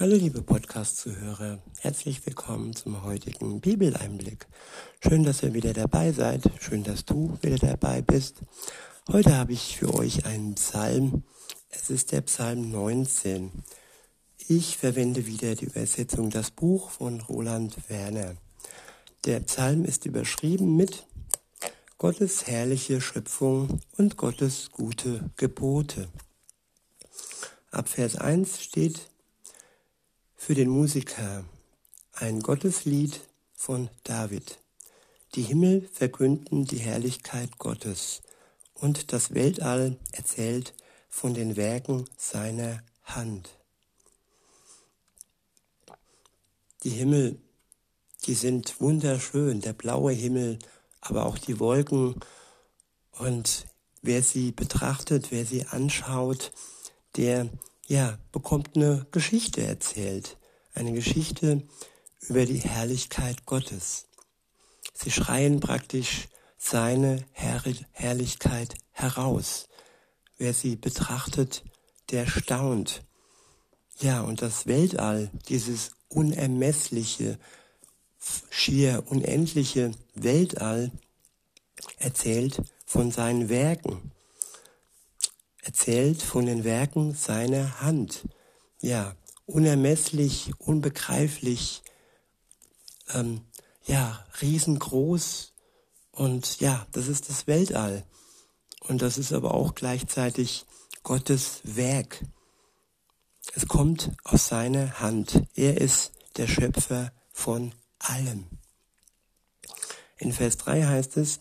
Hallo liebe Podcast-Zuhörer, herzlich willkommen zum heutigen Bibeleinblick. Schön, dass ihr wieder dabei seid, schön, dass du wieder dabei bist. Heute habe ich für euch einen Psalm, es ist der Psalm 19. Ich verwende wieder die Übersetzung Das Buch von Roland Werner. Der Psalm ist überschrieben mit Gottes herrliche Schöpfung und Gottes gute Gebote. Ab Vers 1 steht für den Musiker ein Gotteslied von David. Die Himmel verkünden die Herrlichkeit Gottes und das Weltall erzählt von den Werken seiner Hand. Die Himmel, die sind wunderschön, der blaue Himmel, aber auch die Wolken. Und wer sie betrachtet, wer sie anschaut, der ja, bekommt eine Geschichte erzählt. Eine Geschichte über die Herrlichkeit Gottes. Sie schreien praktisch seine Herr Herrlichkeit heraus. Wer sie betrachtet, der staunt. Ja, und das Weltall, dieses unermessliche, schier unendliche Weltall, erzählt von seinen Werken erzählt von den Werken seiner Hand. Ja, unermesslich, unbegreiflich, ähm, ja, riesengroß und ja, das ist das Weltall. Und das ist aber auch gleichzeitig Gottes Werk. Es kommt aus seiner Hand. Er ist der Schöpfer von allem. In Vers 3 heißt es,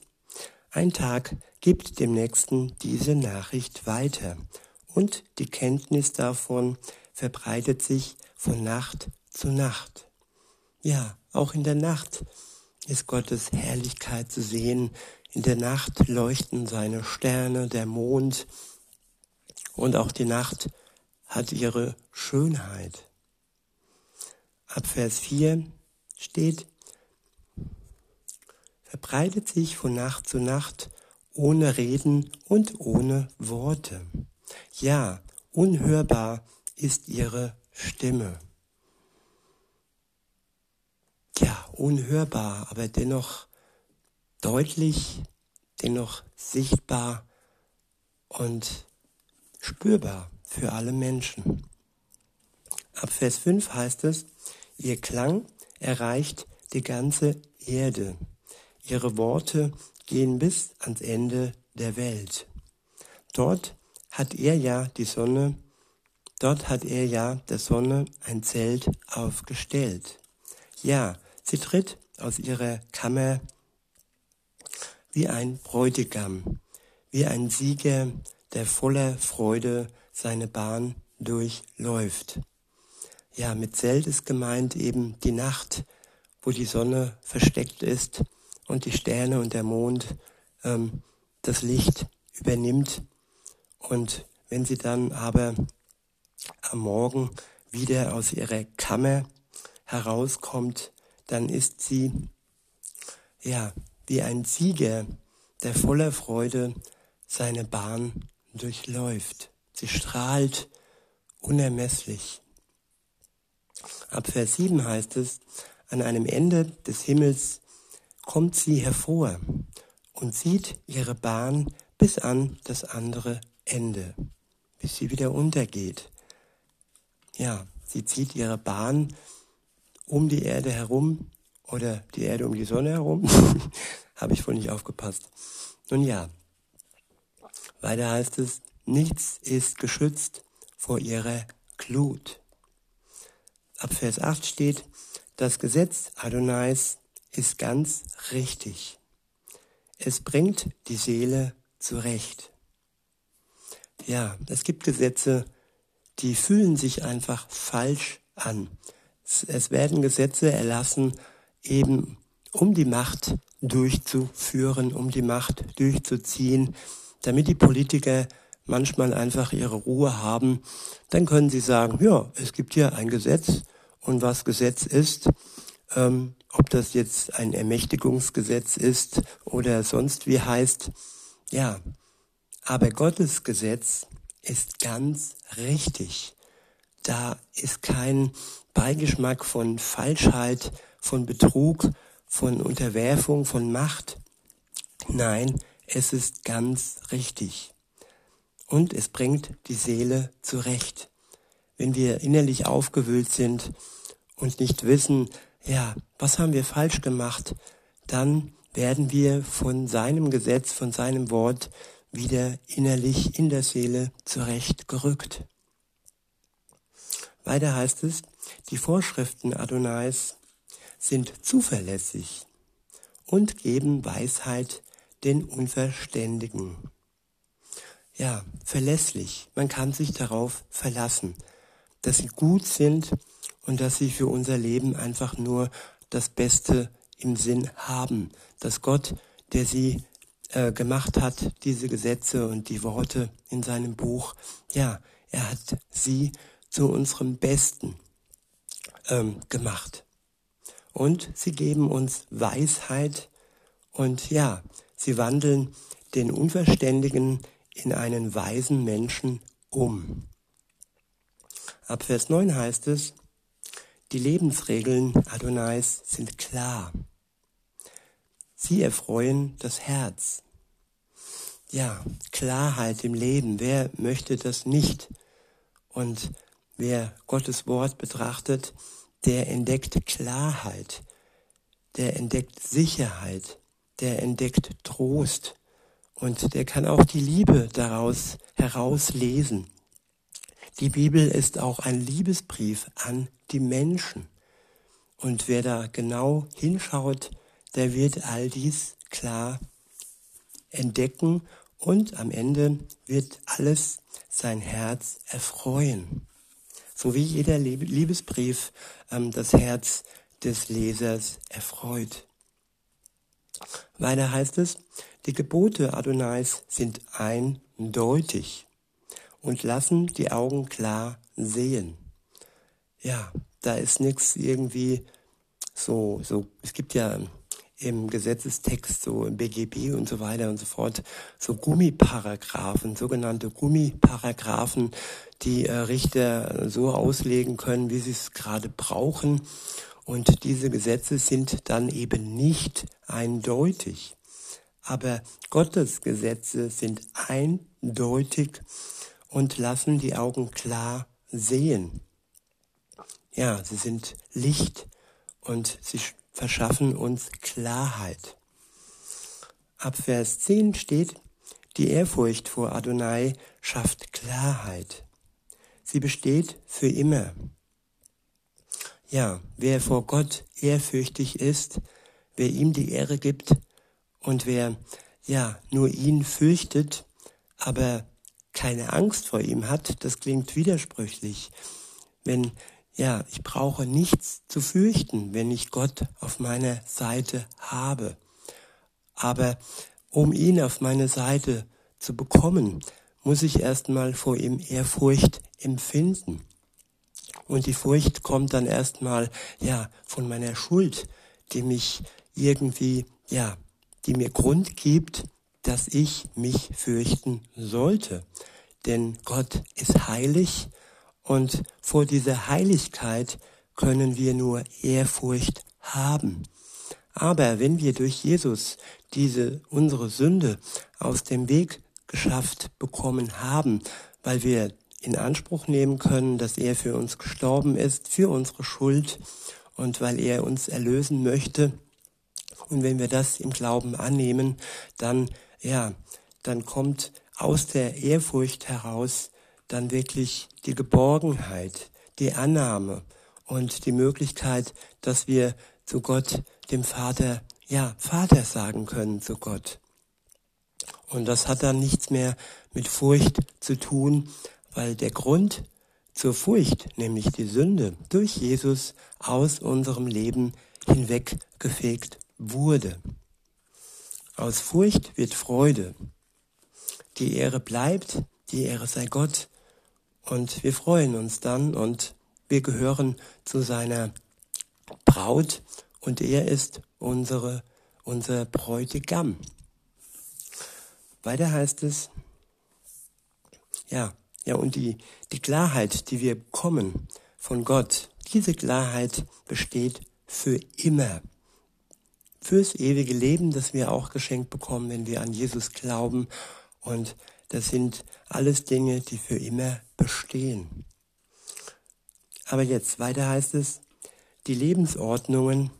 ein Tag gibt dem Nächsten diese Nachricht weiter und die Kenntnis davon verbreitet sich von Nacht zu Nacht. Ja, auch in der Nacht ist Gottes Herrlichkeit zu sehen. In der Nacht leuchten seine Sterne, der Mond und auch die Nacht hat ihre Schönheit. Ab Vers 4 steht, verbreitet sich von Nacht zu Nacht ohne Reden und ohne Worte. Ja, unhörbar ist ihre Stimme. Ja, unhörbar, aber dennoch deutlich, dennoch sichtbar und spürbar für alle Menschen. Ab Vers 5 heißt es, ihr Klang erreicht die ganze Erde. Ihre Worte gehen bis ans Ende der Welt. Dort hat er ja die Sonne, dort hat er ja der Sonne ein Zelt aufgestellt. Ja, sie tritt aus ihrer Kammer wie ein Bräutigam, wie ein Sieger, der voller Freude seine Bahn durchläuft. Ja, mit Zelt ist gemeint eben die Nacht, wo die Sonne versteckt ist und die Sterne und der Mond ähm, das Licht übernimmt. Und wenn sie dann aber am Morgen wieder aus ihrer Kammer herauskommt, dann ist sie ja wie ein Sieger, der voller Freude seine Bahn durchläuft. Sie strahlt unermesslich. Ab Vers 7 heißt es, an einem Ende des Himmels kommt sie hervor und sieht ihre Bahn bis an das andere Ende, bis sie wieder untergeht. Ja, sie zieht ihre Bahn um die Erde herum oder die Erde um die Sonne herum. Habe ich wohl nicht aufgepasst. Nun ja, weiter heißt es, nichts ist geschützt vor ihrer Glut. Ab Vers 8 steht, das Gesetz Adonais ist ganz richtig. Es bringt die Seele zurecht. Ja, es gibt Gesetze, die fühlen sich einfach falsch an. Es werden Gesetze erlassen, eben um die Macht durchzuführen, um die Macht durchzuziehen, damit die Politiker manchmal einfach ihre Ruhe haben. Dann können sie sagen, ja, es gibt hier ein Gesetz und was Gesetz ist, ähm, ob das jetzt ein Ermächtigungsgesetz ist oder sonst wie heißt. Ja, aber Gottes Gesetz ist ganz richtig. da ist kein Beigeschmack von Falschheit, von Betrug, von Unterwerfung, von Macht. Nein, es ist ganz richtig. Und es bringt die Seele zurecht. Wenn wir innerlich aufgewühlt sind und nicht wissen, ja, was haben wir falsch gemacht, dann werden wir von seinem Gesetz, von seinem Wort wieder innerlich in der Seele zurechtgerückt. Weiter heißt es, die Vorschriften Adonais sind zuverlässig und geben Weisheit den Unverständigen. Ja, verlässlich. Man kann sich darauf verlassen, dass sie gut sind und dass sie für unser Leben einfach nur das Beste im Sinn haben, dass Gott, der sie äh, gemacht hat, diese Gesetze und die Worte in seinem Buch, ja, er hat sie zu unserem Besten ähm, gemacht. Und sie geben uns Weisheit und ja, sie wandeln den Unverständigen in einen weisen Menschen um. Ab Vers 9 heißt es, die Lebensregeln Adonais sind klar. Sie erfreuen das Herz. Ja, Klarheit im Leben. Wer möchte das nicht? Und wer Gottes Wort betrachtet, der entdeckt Klarheit, der entdeckt Sicherheit, der entdeckt Trost und der kann auch die Liebe daraus herauslesen. Die Bibel ist auch ein Liebesbrief an die Menschen. Und wer da genau hinschaut, der wird all dies klar entdecken und am Ende wird alles sein Herz erfreuen. So wie jeder Liebesbrief ähm, das Herz des Lesers erfreut. Weiter heißt es, die Gebote Adonais sind eindeutig und lassen die Augen klar sehen. Ja, da ist nichts irgendwie so, so, es gibt ja im Gesetzestext, so im BGB und so weiter und so fort, so Gummiparagraphen, sogenannte Gummiparagraphen, die äh, Richter so auslegen können, wie sie es gerade brauchen. Und diese Gesetze sind dann eben nicht eindeutig. Aber Gottes Gesetze sind eindeutig und lassen die Augen klar sehen. Ja, sie sind Licht und sie verschaffen uns Klarheit. Ab Vers 10 steht, die Ehrfurcht vor Adonai schafft Klarheit. Sie besteht für immer. Ja, wer vor Gott ehrfürchtig ist, wer ihm die Ehre gibt und wer ja nur ihn fürchtet, aber keine Angst vor ihm hat, das klingt widersprüchlich. Wenn ja, ich brauche nichts zu fürchten, wenn ich Gott auf meiner Seite habe. Aber um ihn auf meine Seite zu bekommen, muss ich erstmal vor ihm Ehrfurcht empfinden. Und die Furcht kommt dann erstmal, ja, von meiner Schuld, die mich irgendwie, ja, die mir Grund gibt, dass ich mich fürchten sollte. Denn Gott ist heilig und vor dieser Heiligkeit können wir nur Ehrfurcht haben. Aber wenn wir durch Jesus diese unsere Sünde aus dem Weg geschafft bekommen haben, weil wir in Anspruch nehmen können, dass er für uns gestorben ist, für unsere Schuld und weil er uns erlösen möchte. Und wenn wir das im Glauben annehmen, dann, ja, dann kommt aus der Ehrfurcht heraus dann wirklich die Geborgenheit, die Annahme und die Möglichkeit, dass wir zu Gott, dem Vater, ja, Vater sagen können zu Gott. Und das hat dann nichts mehr mit Furcht zu tun, weil der Grund zur Furcht, nämlich die Sünde, durch Jesus aus unserem Leben hinweggefegt wurde. Aus Furcht wird Freude. Die Ehre bleibt, die Ehre sei Gott, und wir freuen uns dann und wir gehören zu seiner Braut und er ist unsere, unser Bräutigam. Weiter heißt es, ja, Ja, und die, die Klarheit, die wir bekommen von Gott, diese Klarheit besteht für immer. Fürs ewige Leben, das wir auch geschenkt bekommen, wenn wir an Jesus glauben. Und das sind alles Dinge, die für immer bestehen. Aber jetzt weiter heißt es, die Lebensordnungen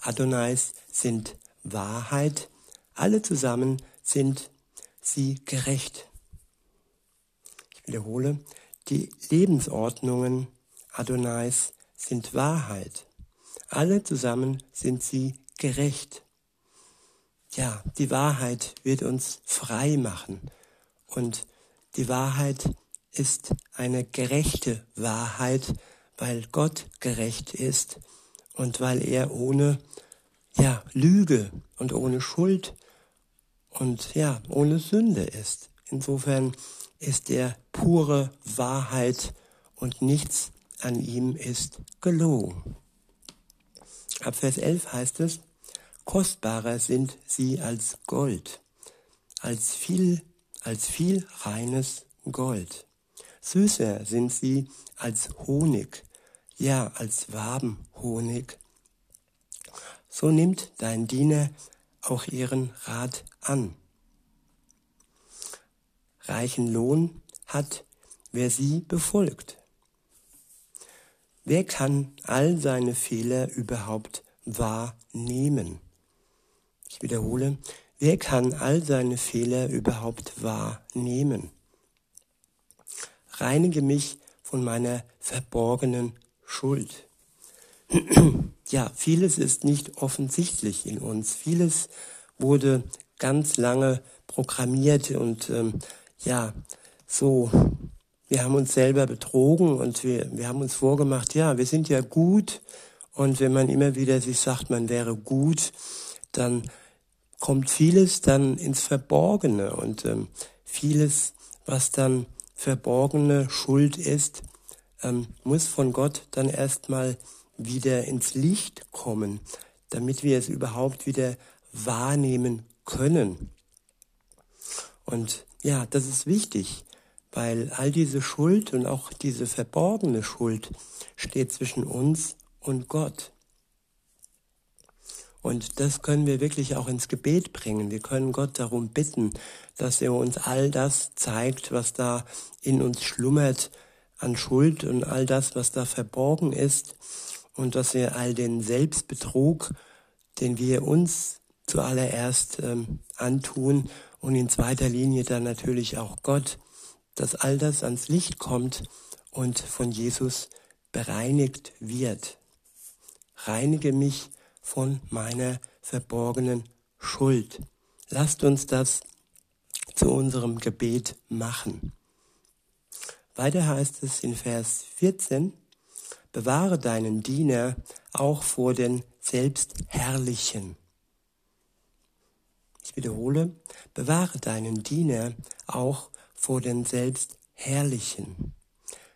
Adonais sind Wahrheit, alle zusammen sind sie gerecht. Ich wiederhole, die Lebensordnungen Adonais sind Wahrheit. Alle zusammen sind sie gerecht. Ja, die Wahrheit wird uns frei machen. Und die Wahrheit ist eine gerechte Wahrheit, weil Gott gerecht ist und weil er ohne ja, Lüge und ohne Schuld und ja, ohne Sünde ist. Insofern ist er pure Wahrheit und nichts an ihm ist gelogen. Ab Vers 11 heißt es, kostbarer sind sie als Gold, als viel, als viel reines Gold. Süßer sind sie als Honig, ja, als Wabenhonig. So nimmt dein Diener auch ihren Rat an. Reichen Lohn hat, wer sie befolgt. Wer kann all seine Fehler überhaupt wahrnehmen? Ich wiederhole, wer kann all seine Fehler überhaupt wahrnehmen? Reinige mich von meiner verborgenen Schuld. ja, vieles ist nicht offensichtlich in uns. Vieles wurde ganz lange programmiert und ähm, ja, so wir haben uns selber betrogen und wir, wir haben uns vorgemacht, ja, wir sind ja gut. Und wenn man immer wieder sich sagt, man wäre gut, dann kommt vieles dann ins Verborgene und ähm, vieles, was dann verborgene Schuld ist, ähm, muss von Gott dann erstmal wieder ins Licht kommen, damit wir es überhaupt wieder wahrnehmen können. Und ja, das ist wichtig, weil all diese Schuld und auch diese verborgene Schuld steht zwischen uns und Gott. Und das können wir wirklich auch ins Gebet bringen. Wir können Gott darum bitten, dass er uns all das zeigt, was da in uns schlummert an Schuld und all das, was da verborgen ist. Und dass er all den Selbstbetrug, den wir uns zuallererst ähm, antun und in zweiter Linie dann natürlich auch Gott, dass all das ans Licht kommt und von Jesus bereinigt wird. Reinige mich von meiner verborgenen Schuld. Lasst uns das zu unserem Gebet machen. Weiter heißt es in Vers 14, bewahre deinen Diener auch vor den Selbstherrlichen. Ich wiederhole, bewahre deinen Diener auch vor den Selbstherrlichen.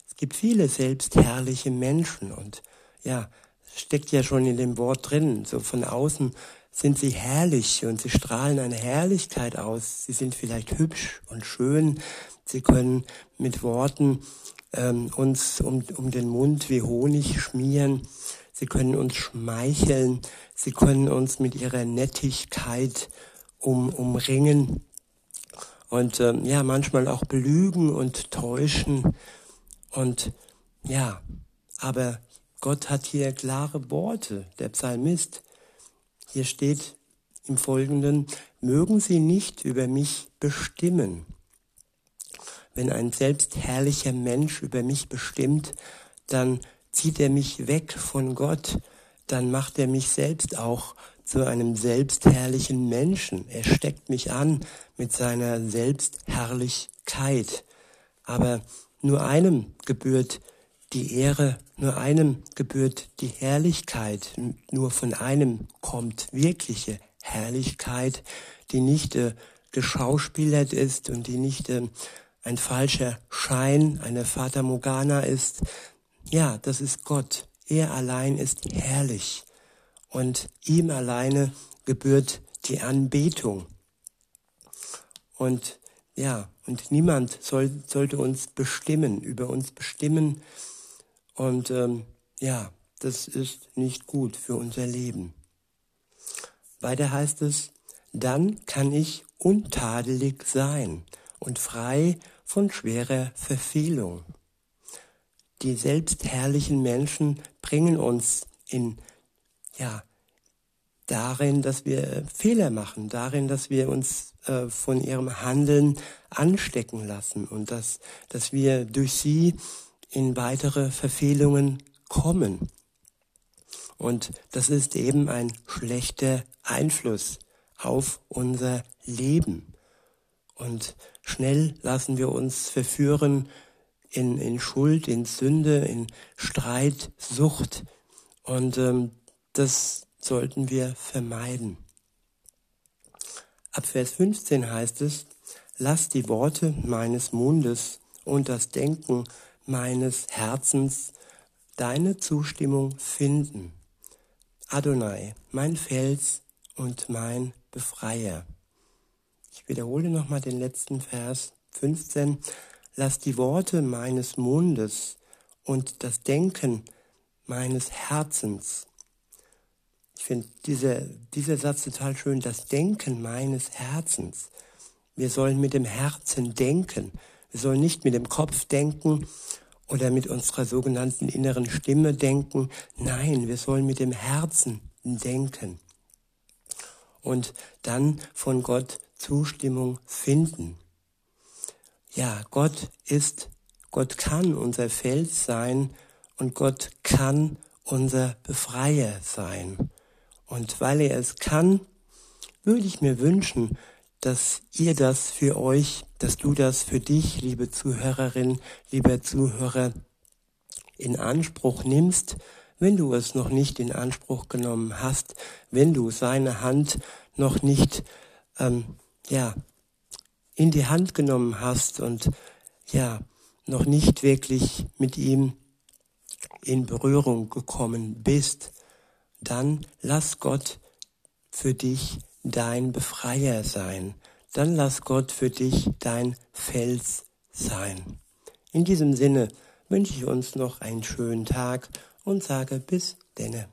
Es gibt viele selbstherrliche Menschen und ja, steckt ja schon in dem Wort drin. So von außen sind sie herrlich und sie strahlen eine Herrlichkeit aus. Sie sind vielleicht hübsch und schön. Sie können mit Worten ähm, uns um, um den Mund wie Honig schmieren. Sie können uns schmeicheln. Sie können uns mit ihrer Nettigkeit um, umringen und ähm, ja, manchmal auch belügen und täuschen. Und ja, aber Gott hat hier klare Worte, der Psalmist. Hier steht im Folgenden, mögen Sie nicht über mich bestimmen. Wenn ein selbstherrlicher Mensch über mich bestimmt, dann zieht er mich weg von Gott, dann macht er mich selbst auch zu einem selbstherrlichen Menschen. Er steckt mich an mit seiner Selbstherrlichkeit. Aber nur einem gebührt die Ehre, nur einem gebührt die Herrlichkeit, nur von einem kommt wirkliche Herrlichkeit, die nicht äh, geschauspielert ist und die nicht äh, ein falscher Schein, eine Fata Morgana ist. Ja, das ist Gott. Er allein ist herrlich und ihm alleine gebührt die Anbetung. Und ja, und niemand soll, sollte uns bestimmen, über uns bestimmen. Und ähm, ja, das ist nicht gut für unser Leben. Weiter heißt es, dann kann ich untadelig sein und frei von schwerer Verfehlung. Die selbstherrlichen Menschen bringen uns in, ja, darin, dass wir Fehler machen, darin, dass wir uns äh, von ihrem Handeln anstecken lassen und dass, dass wir durch sie in weitere Verfehlungen kommen. Und das ist eben ein schlechter Einfluss auf unser Leben. Und schnell lassen wir uns verführen in, in Schuld, in Sünde, in Streit, Sucht. Und ähm, das sollten wir vermeiden. Ab Vers 15 heißt es, lass die Worte meines Mundes und das Denken meines Herzens deine Zustimmung finden. Adonai, mein Fels und mein Befreier. Ich wiederhole nochmal den letzten Vers 15. Lass die Worte meines Mundes und das Denken meines Herzens. Ich finde dieser, dieser Satz total schön, das Denken meines Herzens. Wir sollen mit dem Herzen denken. Sollen nicht mit dem Kopf denken oder mit unserer sogenannten inneren Stimme denken. Nein, wir sollen mit dem Herzen denken. Und dann von Gott Zustimmung finden. Ja, Gott ist, Gott kann unser Fels sein und Gott kann unser Befreier sein. Und weil er es kann, würde ich mir wünschen, dass ihr das für euch, dass du das für dich, liebe Zuhörerin, lieber Zuhörer, in Anspruch nimmst, wenn du es noch nicht in Anspruch genommen hast, wenn du seine Hand noch nicht ähm, ja in die Hand genommen hast und ja noch nicht wirklich mit ihm in Berührung gekommen bist, dann lass Gott für dich dein Befreier sein. Dann lass Gott für dich dein Fels sein. In diesem Sinne wünsche ich uns noch einen schönen Tag und sage bis denne.